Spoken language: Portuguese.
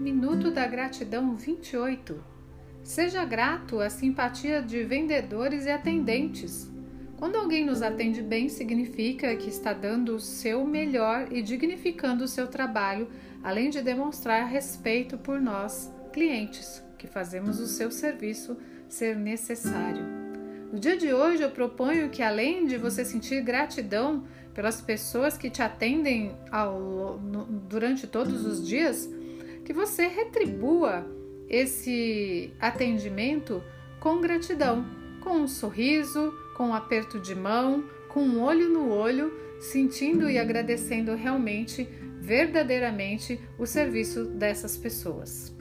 Minuto da Gratidão 28. Seja grato à simpatia de vendedores e atendentes. Quando alguém nos atende bem, significa que está dando o seu melhor e dignificando o seu trabalho, além de demonstrar respeito por nós, clientes, que fazemos o seu serviço ser necessário. No dia de hoje, eu proponho que, além de você sentir gratidão pelas pessoas que te atendem ao, no, durante todos os dias, que você retribua esse atendimento com gratidão, com um sorriso, com um aperto de mão, com um olho no olho, sentindo e agradecendo realmente, verdadeiramente, o serviço dessas pessoas.